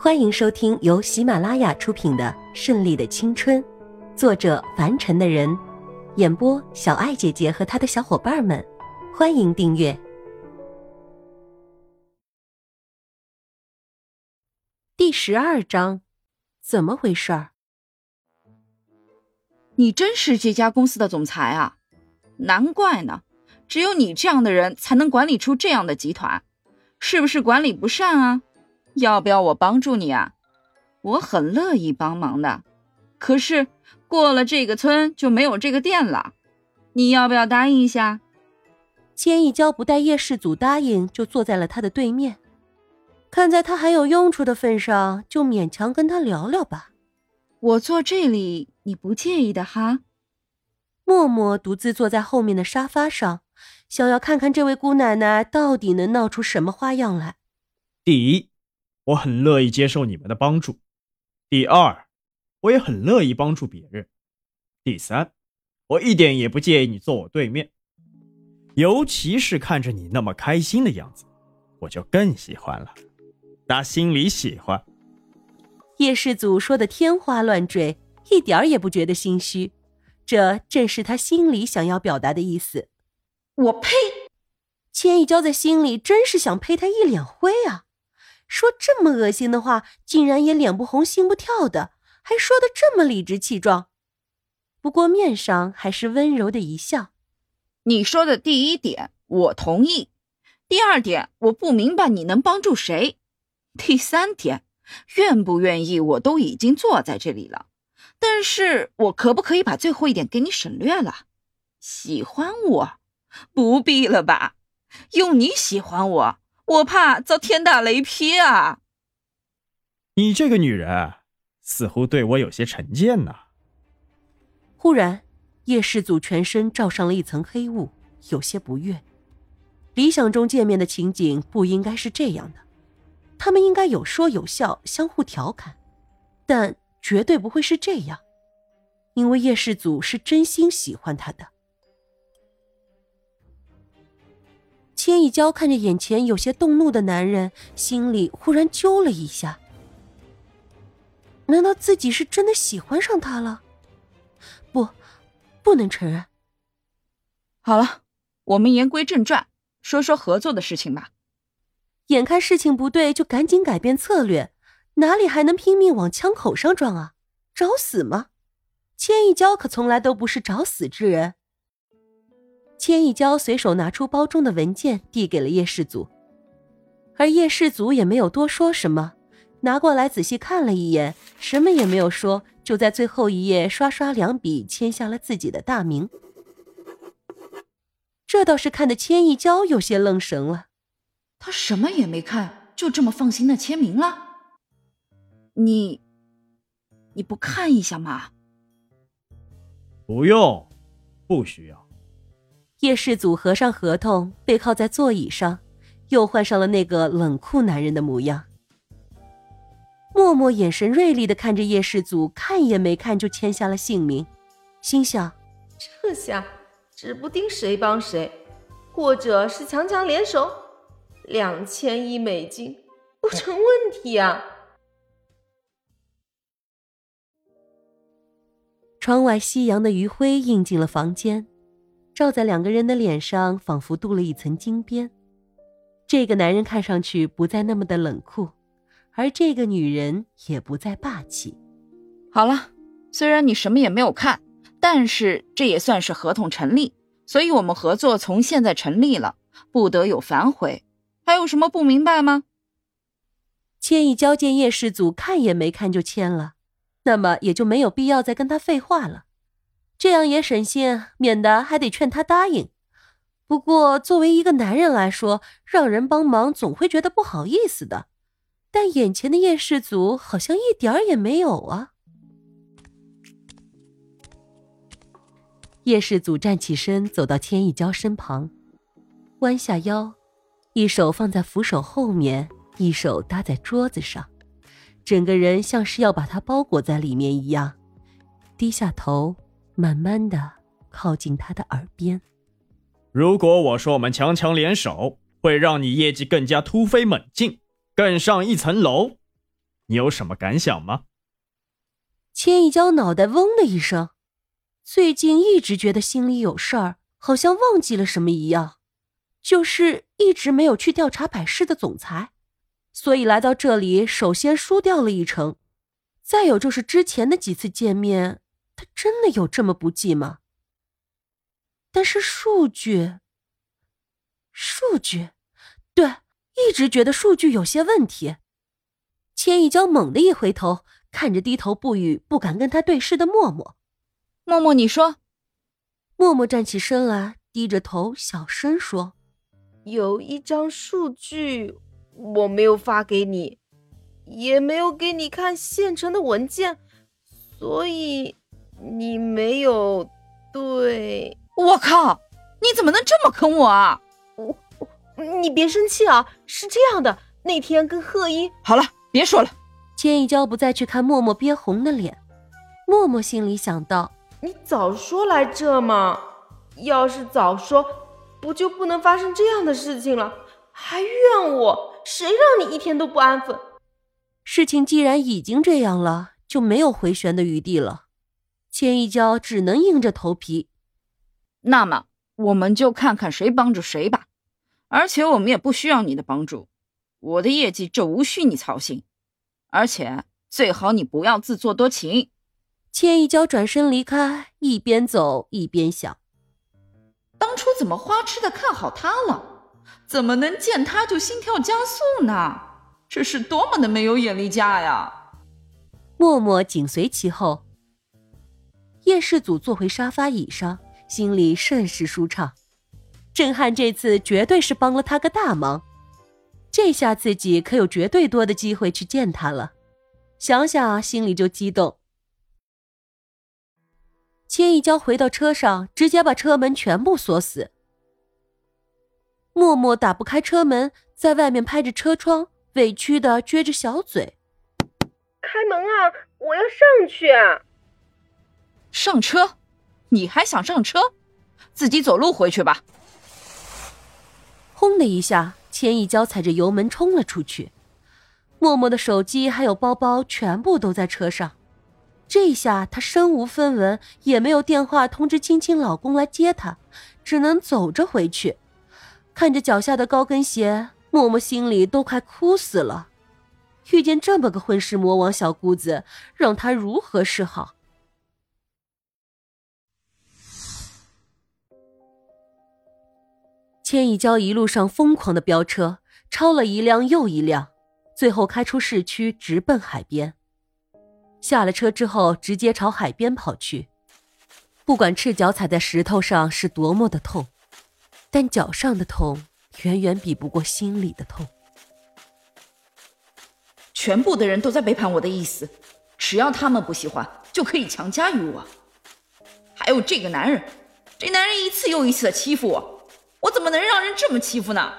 欢迎收听由喜马拉雅出品的《顺利的青春》，作者凡尘的人，演播小爱姐姐和她的小伙伴们。欢迎订阅第十二章，怎么回事儿？你真是这家公司的总裁啊！难怪呢，只有你这样的人才能管理出这样的集团，是不是管理不善啊？要不要我帮助你啊？我很乐意帮忙的。可是过了这个村就没有这个店了，你要不要答应一下？千一娇不待叶世祖答应，就坐在了他的对面。看在他还有用处的份上，就勉强跟他聊聊吧。我坐这里，你不介意的哈？默默独自坐在后面的沙发上，想要看看这位姑奶奶到底能闹出什么花样来。第一。我很乐意接受你们的帮助。第二，我也很乐意帮助别人。第三，我一点也不介意你坐我对面，尤其是看着你那么开心的样子，我就更喜欢了，打心里喜欢。叶世祖说的天花乱坠，一点儿也不觉得心虚，这正是他心里想要表达的意思。我呸！千一娇在心里真是想呸他一脸灰啊！说这么恶心的话，竟然也脸不红心不跳的，还说的这么理直气壮。不过面上还是温柔的一笑。你说的第一点我同意，第二点我不明白你能帮助谁，第三点愿不愿意我都已经坐在这里了，但是我可不可以把最后一点给你省略了？喜欢我，不必了吧？用你喜欢我。我怕遭天打雷劈啊！你这个女人似乎对我有些成见呢。忽然，叶世祖全身罩上了一层黑雾，有些不悦。理想中见面的情景不应该是这样的，他们应该有说有笑，相互调侃，但绝对不会是这样，因为叶世祖是真心喜欢他的。千一娇看着眼前有些动怒的男人，心里忽然揪了一下。难道自己是真的喜欢上他了？不，不能承认。好了，我们言归正传，说说合作的事情吧。眼看事情不对，就赶紧改变策略，哪里还能拼命往枪口上撞啊？找死吗？千一娇可从来都不是找死之人。千一娇随手拿出包中的文件，递给了叶世祖，而叶世祖也没有多说什么，拿过来仔细看了一眼，什么也没有说，就在最后一页刷刷两笔签下了自己的大名。这倒是看得千一娇有些愣神了，他什么也没看，就这么放心的签名了？你，你不看一下吗？不用，不需要。叶世祖合上合同，背靠在座椅上，又换上了那个冷酷男人的模样。默默眼神锐利的看着叶世祖，看也没看就签下了姓名，心想：这下指不定谁帮谁，或者是强强联手，两千亿美金不成问题啊！窗外夕阳的余晖映进了房间。照在两个人的脸上，仿佛镀了一层金边。这个男人看上去不再那么的冷酷，而这个女人也不再霸气。好了，虽然你什么也没有看，但是这也算是合同成立，所以我们合作从现在成立了，不得有反悔。还有什么不明白吗？千亿交见叶世祖看也没看就签了，那么也就没有必要再跟他废话了。这样也省心，免得还得劝他答应。不过，作为一个男人来说，让人帮忙总会觉得不好意思的。但眼前的叶氏族好像一点儿也没有啊！叶氏祖站起身，走到千一娇身旁，弯下腰，一手放在扶手后面，一手搭在桌子上，整个人像是要把他包裹在里面一样，低下头。慢慢的靠近他的耳边。如果我说我们强强联手会让你业绩更加突飞猛进，更上一层楼，你有什么感想吗？千一娇脑袋嗡的一声，最近一直觉得心里有事儿，好像忘记了什么一样，就是一直没有去调查百事的总裁，所以来到这里，首先输掉了一成。再有就是之前的几次见面，他真的有这么不济吗？但是数据，数据，对，一直觉得数据有些问题。千一娇猛地一回头，看着低头不语、不敢跟他对视的默默。默默，你说。默默站起身来，低着头，小声说：“有一张数据，我没有发给你，也没有给你看现成的文件，所以你没有对。”我靠！你怎么能这么坑我啊？我，你别生气啊！是这样的，那天跟贺一……好了。别说了，千一娇不再去看默默憋红的脸。默默心里想到：你早说来这嘛！要是早说，不就不能发生这样的事情了？还怨我？谁让你一天都不安分？事情既然已经这样了，就没有回旋的余地了。千一娇只能硬着头皮。那么，我们就看看谁帮助谁吧。而且，我们也不需要你的帮助。我的业绩，这无需你操心，而且最好你不要自作多情。千一娇转身离开，一边走一边想：当初怎么花痴的看好他了？怎么能见他就心跳加速呢？这是多么的没有眼力价呀！默默紧随其后。叶世祖坐回沙发椅上，心里甚是舒畅。震撼这次绝对是帮了他个大忙。这下自己可有绝对多的机会去见他了，想想心里就激动。千一娇回到车上，直接把车门全部锁死。默默打不开车门，在外面拍着车窗，委屈的撅着小嘴：“开门啊，我要上去。”上车？你还想上车？自己走路回去吧。轰的一下。千一娇踩着油门冲了出去，默默的手机还有包包全部都在车上。这下她身无分文，也没有电话通知青青老公来接她，只能走着回去。看着脚下的高跟鞋，默默心里都快哭死了。遇见这么个混世魔王小姑子，让她如何是好？千一娇一路上疯狂的飙车，超了一辆又一辆，最后开出市区，直奔海边。下了车之后，直接朝海边跑去。不管赤脚踩在石头上是多么的痛，但脚上的痛远远比不过心里的痛。全部的人都在背叛我的意思，只要他们不喜欢，就可以强加于我。还有这个男人，这男人一次又一次的欺负我。我怎么能让人这么欺负呢？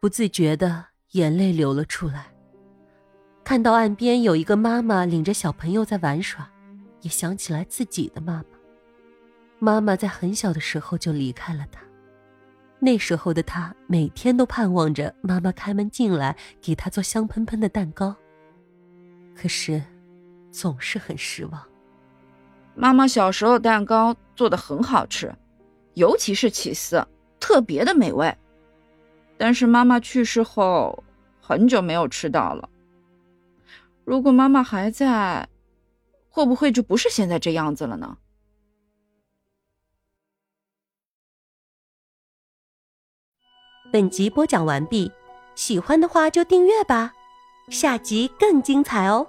不自觉的眼泪流了出来。看到岸边有一个妈妈领着小朋友在玩耍，也想起来自己的妈妈。妈妈在很小的时候就离开了他，那时候的他每天都盼望着妈妈开门进来给他做香喷喷的蛋糕，可是总是很失望。妈妈小时候蛋糕做的很好吃。尤其是起司，特别的美味。但是妈妈去世后，很久没有吃到了。如果妈妈还在，会不会就不是现在这样子了呢？本集播讲完毕，喜欢的话就订阅吧，下集更精彩哦。